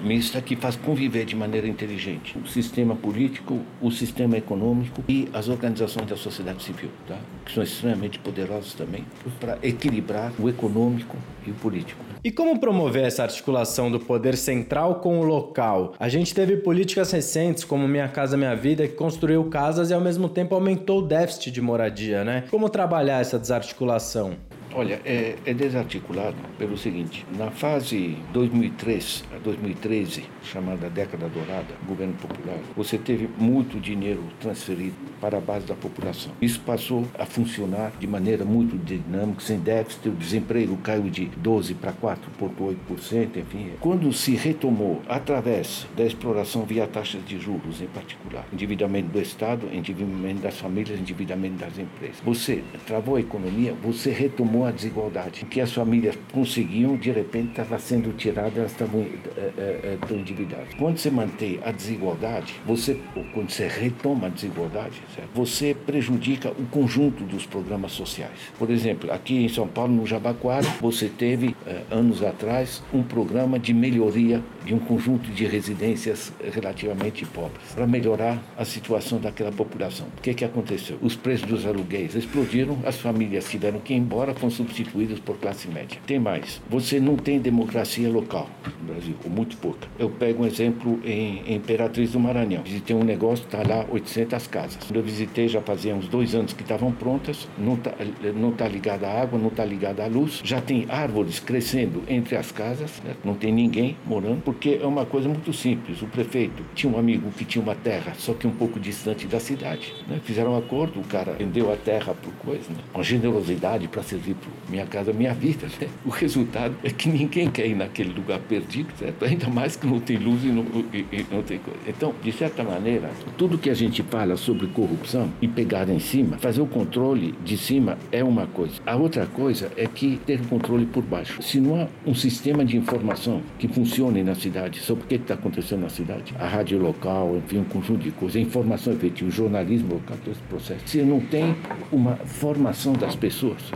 mista que faz conviver de maneira inteligente o sistema político, o sistema econômico e as organizações da sociedade civil, tá? que são extremamente poderosas também para equilibrar o econômico e o político. E como promover essa articulação do poder central com o local? A gente teve políticas recentes, como Minha Casa Minha Vida, que construiu casas e ao mesmo tempo aumentou o déficit de moradia, né? Como trabalhar essa desarticulação? Olha, é, é, desarticulado pelo seguinte: na fase 2003 a 2013, chamada década dourada, governo popular, você teve muito dinheiro transferido para a base da população. Isso passou a funcionar de maneira muito dinâmica, sem déficit, o desemprego caiu de 12 para 4,8%, enfim. Quando se retomou através da exploração via taxas de juros, em particular, endividamento do Estado, endividamento das famílias, endividamento das empresas, você travou a economia, você retomou a desigualdade, que as famílias conseguiam, de repente estava sendo tirada, elas estavam é, é, endividadas. Quando você mantém a desigualdade, você, quando você retoma a desigualdade, certo? você prejudica o conjunto dos programas sociais. Por exemplo, aqui em São Paulo, no Jabaquara, você teve, é, anos atrás, um programa de melhoria de um conjunto de residências relativamente pobres, para melhorar a situação daquela população. O que, que aconteceu? Os preços dos aluguéis explodiram, as famílias tiveram que ir embora, foram substituídos por classe média. Tem mais, você não tem democracia local no Brasil, ou muito pouca. Eu pego um exemplo em, em Imperatriz do Maranhão. Visitei um negócio, está lá 800 casas. Quando eu visitei, já fazia uns dois anos que estavam prontas, não está não tá ligada à água, não está ligada à luz, já tem árvores crescendo entre as casas, né? não tem ninguém morando, porque é uma coisa muito simples. O prefeito tinha um amigo que tinha uma terra, só que um pouco distante da cidade. Né? Fizeram um acordo, o cara vendeu a terra por coisa, né? uma generosidade para servir minha casa, minha vida. Né? O resultado é que ninguém quer ir naquele lugar perdido, certo? ainda mais que não tem luz e não, e, e não tem coisa. Então, de certa maneira, tudo que a gente fala sobre corrupção e pegar em cima, fazer o controle de cima é uma coisa. A outra coisa é que ter o controle por baixo. Se não há um sistema de informação que funcione na cidade sobre o que está acontecendo na cidade, a rádio local, enfim, um conjunto de coisas, a informação efetiva, o jornalismo local, todo esse processo. Se não tem uma formação das pessoas,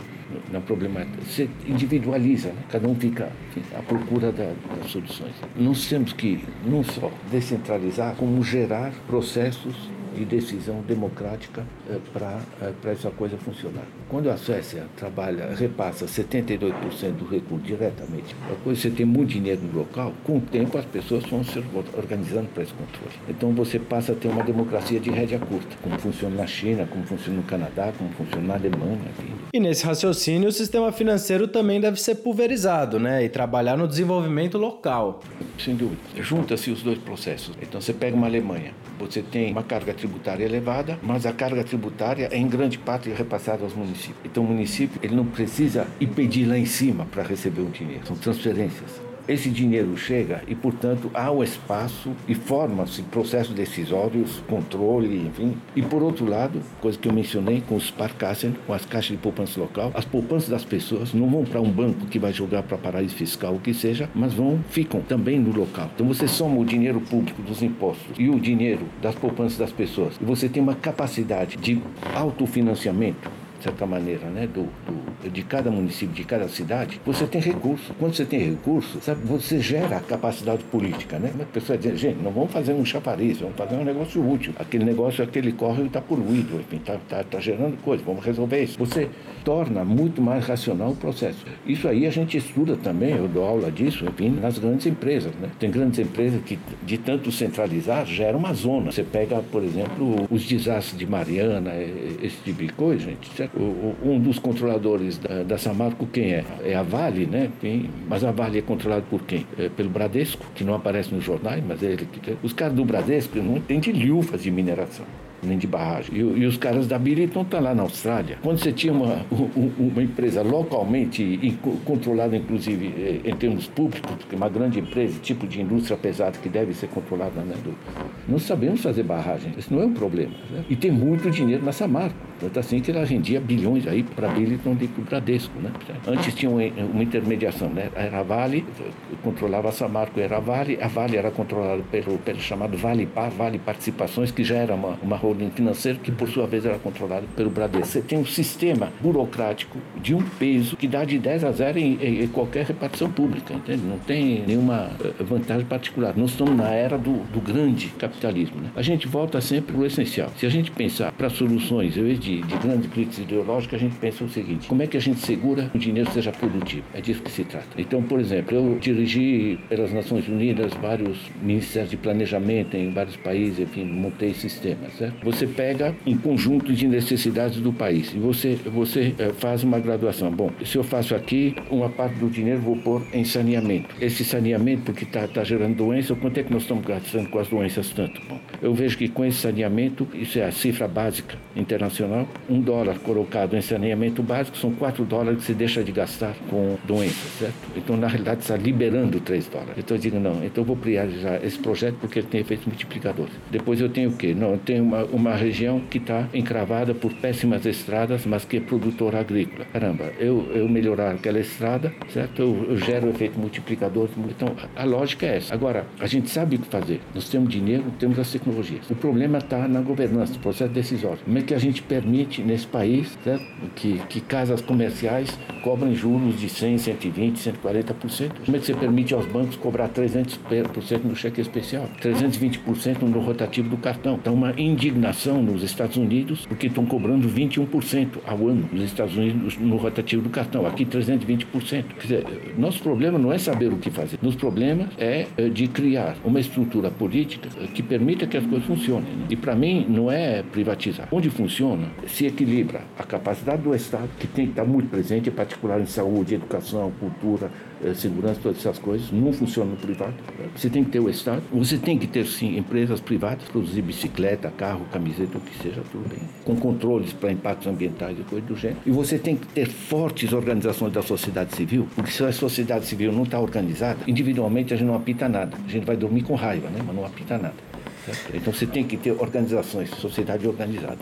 na problemática. Você individualiza, né? cada um fica à procura da, das soluções. Nós temos que não só descentralizar, como gerar processos de decisão democrática é, para é, essa coisa funcionar. Quando a Suécia trabalha, repassa 72% do recurso diretamente, depois você tem muito dinheiro no local, com o tempo as pessoas vão se organizando para esse controle. Então você passa a ter uma democracia de rédea curta, como funciona na China, como funciona no Canadá, como funciona na Alemanha. Enfim. E nesse raciocínio, o sistema financeiro também deve ser pulverizado, né? E trabalhar no desenvolvimento local. Sem dúvida. Junta-se os dois processos. Então você pega uma Alemanha, você tem uma carga tributária elevada, mas a carga tributária é em grande parte repassada aos municípios. Então o município ele não precisa impedir lá em cima para receber o dinheiro, são transferências esse dinheiro chega e, portanto, há o espaço e forma-se processos decisórios, controle, enfim. E, por outro lado, coisa que eu mencionei com os Sparkassen, com as caixas de poupança local, as poupanças das pessoas não vão para um banco que vai jogar para paraíso fiscal, o que seja, mas vão, ficam também no local. Então, você soma o dinheiro público dos impostos e o dinheiro das poupanças das pessoas e você tem uma capacidade de autofinanciamento de certa maneira, né, do, do, de cada município, de cada cidade, você tem recurso. Quando você tem recurso, sabe, você gera capacidade política, né? A pessoa diz, gente, não vamos fazer um chafariz, vamos fazer um negócio útil. Aquele negócio, aquele córrego está poluído, enfim, está tá, tá gerando coisa, vamos resolver isso. Você torna muito mais racional o processo. Isso aí a gente estuda também, eu dou aula disso, enfim, nas grandes empresas, né? Tem grandes empresas que, de tanto centralizar, gera uma zona. Você pega, por exemplo, os desastres de Mariana, esse tipo de coisa, gente. Certo? Um dos controladores da, da Samarco, quem é? É a Vale, né? Tem, mas a Vale é controlada por quem? É pelo Bradesco, que não aparece nos jornais, mas é ele que. Os caras do Bradesco não entendem de de mineração nem de barragem. E, e, os caras da Billiton estão lá na Austrália. Quando você tinha uma, uma empresa localmente controlada, inclusive eh, em termos públicos, porque uma grande empresa, tipo de indústria pesada que deve ser controlada, né, do, não sabemos fazer barragem. Isso não é um problema. Né? E tem muito dinheiro nessa marca. Tanto assim que ela rendia bilhões aí para a Billiton e para o Bradesco. Né? Antes tinha uma, uma intermediação, né? Era a Vale, controlava a Samarco, era a Vale. A Vale era controlada pelo, pelo chamado Vale Par, Vale Participações, que já era uma, uma holding financeira que, por sua vez, era controlada pelo Bradesco. Você tem um sistema burocrático de um peso que dá de 10 a 0 em, em, qualquer repartição pública, entende? Não tem nenhuma eh, vantagem particular. Nós estamos na era do, do grande capitalismo. Né? A gente volta sempre para o essencial. Se a gente pensar para soluções, em vez de, de grande crítica ideológica, a gente pensa o seguinte: como é que a gente segura que o dinheiro seja produtivo? É disso que se trata. Então, por exemplo, eu dirigi pelas Nações Unidas vários ministérios de planejamento em vários países, enfim, montei sistemas. Certo? Você pega um conjunto de necessidades do país e você, você é, faz uma graduação. Bom, se eu faço aqui, uma parte do dinheiro vou pôr em saneamento. Esse saneamento que está tá gerando doença, quanto é que nós estamos gastando com as doenças tanto? Bom, eu vejo que com esse saneamento, isso é a cifra básica internacional, um dólar colocado em saneamento básico são quatro dólares que se deixa de gastar com doenças, certo? Então, na realidade, está liberando três dólares. Então, eu digo, não, então eu vou priorizar esse projeto porque ele tem efeitos multiplicadores. Depois eu tenho o quê? Não, eu tenho uma, uma região que está encravada por péssimas estradas, mas que é produtora agrícola. Caramba, eu, eu melhorar aquela estrada, certo? Eu, eu gero efeito multiplicador. Então, a lógica é essa. Agora, a gente sabe o que fazer. Nós temos dinheiro, temos as tecnologias. O problema está na governança, no processo decisório. Como é que a gente permite nesse país certo? Que, que casas comerciais cobrem juros de 100, 120, 140%? Como é que você permite aos bancos cobrar 300% no cheque especial, 320% no rotativo do cartão? Então, uma indignação nos Estados Unidos, porque estão cobrando 21% ao ano nos Estados Unidos no rotativo do cartão. Aqui, 320%. Quer dizer, nosso problema não é saber o que fazer. Nosso problema é de criar uma estrutura política que permita que as coisas funcionem. Né? E para mim não é privatizar. Onde funciona, se equilibra a capacidade do Estado, que tem que estar muito presente, em particular em saúde, educação, cultura, segurança, todas essas coisas, não funciona no privado. Você tem que ter o Estado, você tem que ter sim empresas privadas, produzir bicicleta, carro, camiseta, o que seja, tudo bem, com controles para impactos ambientais e coisas do gênero. E você tem que ter fortes organizações da sociedade civil, porque se a sociedade civil não está organizada, individualmente a gente não apita nada. A gente vai dormir com raiva, né? mas não apita nada. Certo? Então você tem que ter organizações, sociedade organizada.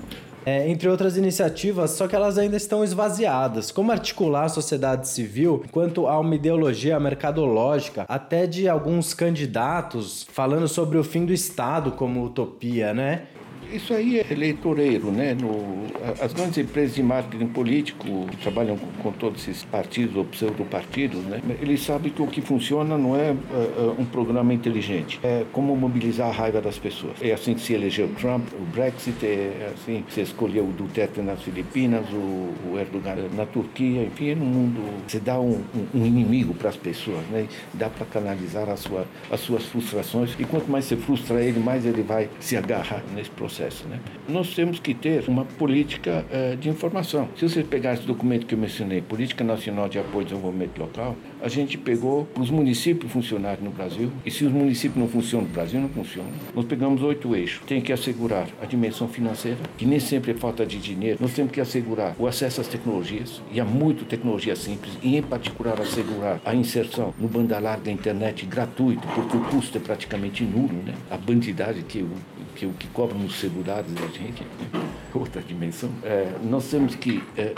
É, entre outras iniciativas, só que elas ainda estão esvaziadas. Como articular a sociedade civil quanto a uma ideologia mercadológica, até de alguns candidatos falando sobre o fim do Estado como utopia, né? Isso aí é eleitoreiro, né? No, as grandes empresas de marketing político trabalham com, com todos esses partidos ou pseudo-partidos, né? Eles sabem que o que funciona não é uh, um programa inteligente, é como mobilizar a raiva das pessoas. É assim que se elegeu Trump, o Brexit, é assim que se escolheu o Duterte nas Filipinas, o, o Erdogan na Turquia, enfim, é no mundo você dá um, um, um inimigo para as pessoas, né? Dá para canalizar a sua, as suas frustrações e quanto mais você frustra ele, mais ele vai se agarrar nesse processo processo. Né? Nós temos que ter uma política uh, de informação. Se você pegar esse documento que eu mencionei, Política Nacional de Apoio ao Desenvolvimento Local, a gente pegou os municípios funcionarem no Brasil, e se os municípios não funcionam no Brasil, não funcionam. Nós pegamos oito eixos. Tem que assegurar a dimensão financeira, que nem sempre é falta de dinheiro. Nós temos que assegurar o acesso às tecnologias, e há muito tecnologia simples, e em particular assegurar a inserção no banda larga internet gratuito, porque o custo é praticamente nulo, né? A bandidade que o que, que cobram nos segurados da gente. Né? Outra dimensão. É, nós temos que é,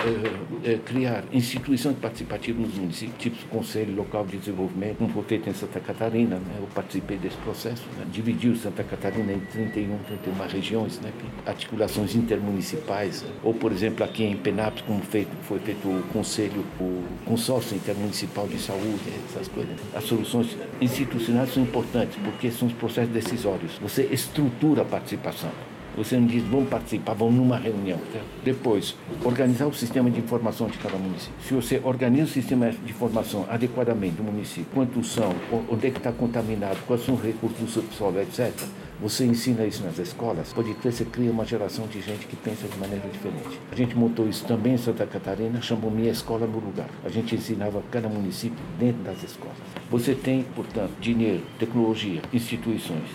é, criar instituições participativas nos municípios, tipo Conselho Local de Desenvolvimento, como foi feito em Santa Catarina. Né? Eu participei desse processo. Né? Dividiu Santa Catarina em 31, 31 regiões, né? articulações intermunicipais. Ou, por exemplo, aqui em Penápolis, como feito, foi feito o Conselho, o Consórcio Intermunicipal de Saúde, essas coisas. As soluções institucionais são importantes porque são os processos decisórios. Você estrutura a participação. Você não diz, vamos participar, vamos numa reunião. Depois, organizar o sistema de informação de cada município. Se você organiza o sistema de informação adequadamente do município, quantos são, onde é que está contaminado, quais são os recursos do etc., você ensina isso nas escolas, pode ter, você cria uma geração de gente que pensa de maneira diferente. A gente montou isso também em Santa Catarina, chamou Minha Escola no Lugar. A gente ensinava cada município dentro das escolas. Você tem, portanto, dinheiro, tecnologia, instituições,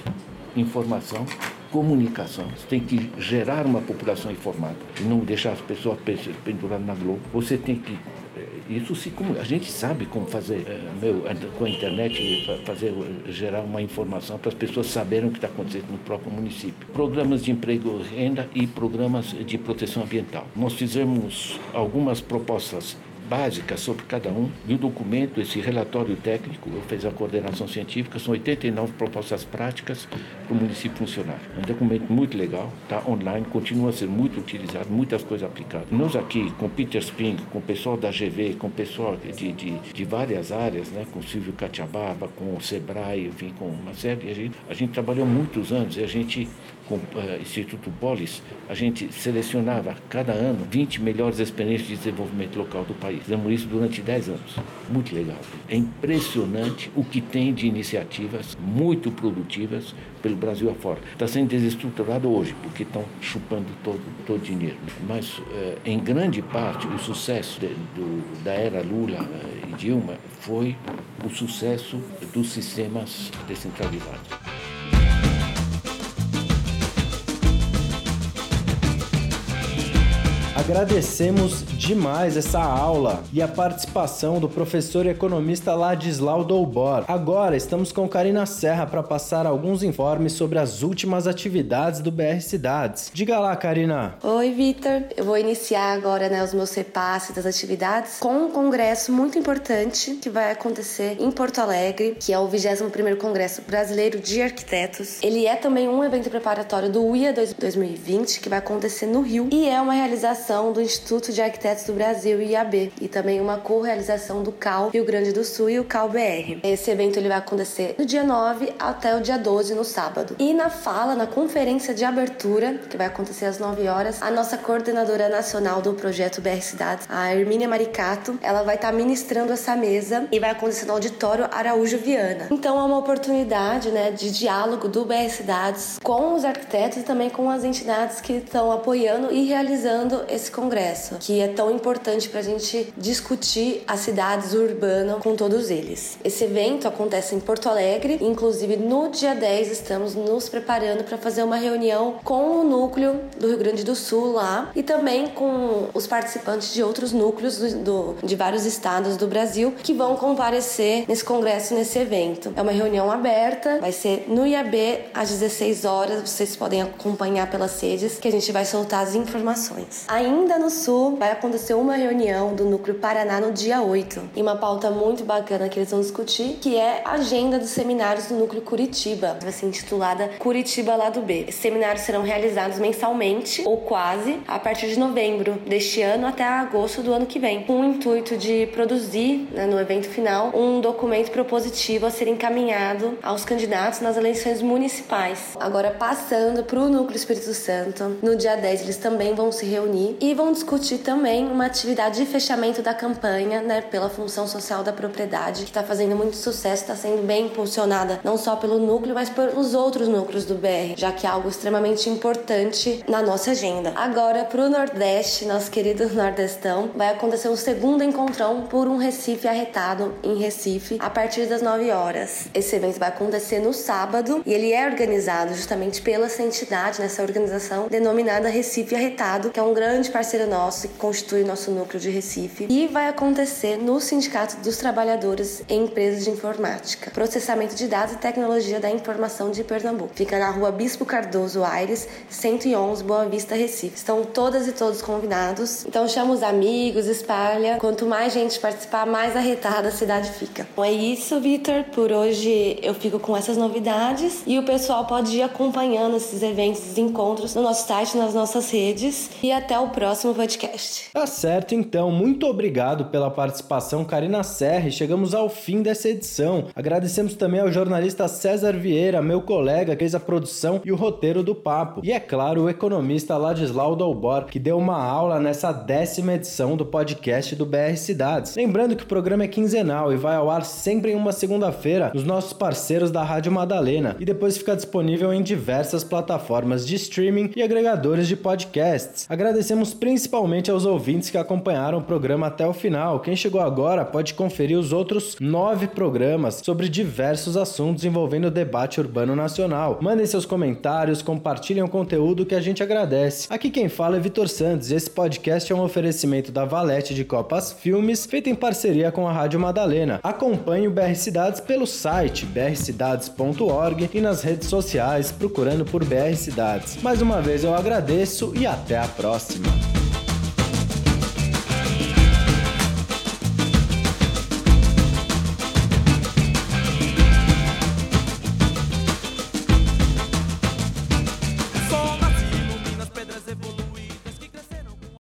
informação, comunicação. Você tem que gerar uma população informada e não deixar as pessoas penduradas na Globo. Você tem que eh, isso se a gente sabe como fazer eh, meu, com a internet fazer gerar uma informação para as pessoas saberem o que está acontecendo no próprio município programas de emprego renda e programas de proteção ambiental nós fizemos algumas propostas básicas sobre cada um. E o documento, esse relatório técnico, eu fiz a coordenação científica, são 89 propostas práticas para o município funcionar. É um documento muito legal, está online, continua a ser muito utilizado, muitas coisas aplicadas. Nós aqui, com Peter Spring, com o pessoal da GV, com o pessoal de, de, de várias áreas, né, com Silvio Catiababa, com o Sebrae, enfim, com uma série, a gente, a gente trabalhou muitos anos e a gente com o uh, Instituto Polis, a gente selecionava cada ano 20 melhores experiências de desenvolvimento local do país. Fizemos isso durante 10 anos. Muito legal. É impressionante o que tem de iniciativas muito produtivas pelo Brasil afora. Está sendo desestruturado hoje, porque estão chupando todo, o dinheiro. Mas, uh, em grande parte, o sucesso de, do, da era Lula uh, e Dilma foi o sucesso dos sistemas descentralizados. Agradecemos demais essa aula e a participação do professor e economista Ladislau Doubor. Agora estamos com Karina Serra para passar alguns informes sobre as últimas atividades do BR Cidades. Diga lá, Karina. Oi, Vitor. Eu vou iniciar agora né, os meus repasses das atividades com um congresso muito importante que vai acontecer em Porto Alegre, que é o 21º Congresso Brasileiro de Arquitetos. Ele é também um evento preparatório do UIA 2020, que vai acontecer no Rio, e é uma realização do Instituto de Arquitetos do Brasil, IAB, e também uma co-realização do CAL Rio Grande do Sul e o CAL BR. Esse evento ele vai acontecer do dia 9 até o dia 12, no sábado. E na fala, na conferência de abertura, que vai acontecer às 9 horas, a nossa coordenadora nacional do projeto BR Cidades, a Hermínia Maricato, ela vai estar ministrando essa mesa e vai acontecer no auditório Araújo Viana. Então é uma oportunidade né, de diálogo do BR Cidades com os arquitetos e também com as entidades que estão apoiando e realizando esse esse congresso, que é tão importante para a gente discutir as cidades urbanas com todos eles. Esse evento acontece em Porto Alegre, inclusive no dia 10 estamos nos preparando para fazer uma reunião com o núcleo do Rio Grande do Sul lá e também com os participantes de outros núcleos do, do, de vários estados do Brasil que vão comparecer nesse congresso, nesse evento. É uma reunião aberta, vai ser no IAB às 16 horas, vocês podem acompanhar pelas redes que a gente vai soltar as informações. Ainda ainda no Sul, vai acontecer uma reunião do Núcleo Paraná no dia 8. E uma pauta muito bacana que eles vão discutir, que é a agenda dos seminários do Núcleo Curitiba. Vai ser intitulada Curitiba Lado B. Esses seminários serão realizados mensalmente, ou quase, a partir de novembro deste ano até agosto do ano que vem, com o intuito de produzir, né, no evento final, um documento propositivo a ser encaminhado aos candidatos nas eleições municipais. Agora, passando para o Núcleo Espírito Santo, no dia 10 eles também vão se reunir e vão discutir também uma atividade de fechamento da campanha, né, pela função social da propriedade, que está fazendo muito sucesso, está sendo bem impulsionada não só pelo núcleo, mas pelos outros núcleos do BR, já que é algo extremamente importante na nossa agenda. Agora, para o Nordeste, nosso querido Nordestão, vai acontecer o segundo encontrão por um Recife arretado em Recife a partir das 9 horas. Esse evento vai acontecer no sábado e ele é organizado justamente pela entidade, nessa organização denominada Recife Arretado, que é um grande parceiro nosso que constitui nosso núcleo de Recife e vai acontecer no Sindicato dos Trabalhadores em Empresas de Informática, Processamento de Dados e Tecnologia da Informação de Pernambuco. Fica na rua Bispo Cardoso Aires, 111, Boa Vista, Recife. Estão todas e todos convidados, então chama os amigos, espalha. Quanto mais gente participar, mais arretada a cidade fica. Então é isso, Vitor. Por hoje eu fico com essas novidades e o pessoal pode ir acompanhando esses eventos, esses encontros no nosso site, nas nossas redes. E até o próximo podcast. Tá certo, então. Muito obrigado pela participação, Karina Serra. Chegamos ao fim dessa edição. Agradecemos também ao jornalista César Vieira, meu colega, que fez a produção e o roteiro do papo. E é claro, o economista Ladislau Dalbor, que deu uma aula nessa décima edição do podcast do BR Cidades. Lembrando que o programa é quinzenal e vai ao ar sempre em uma segunda-feira nos nossos parceiros da Rádio Madalena e depois fica disponível em diversas plataformas de streaming e agregadores de podcasts. Agradecemos principalmente aos ouvintes que acompanharam o programa até o final. Quem chegou agora pode conferir os outros nove programas sobre diversos assuntos envolvendo o debate urbano nacional. Mandem seus comentários, compartilhem o conteúdo que a gente agradece. Aqui quem fala é Vitor Santos e esse podcast é um oferecimento da Valete de Copas Filmes, feito em parceria com a Rádio Madalena. Acompanhe o BR Cidades pelo site brcidades.org e nas redes sociais procurando por BR Cidades. Mais uma vez eu agradeço e até a próxima.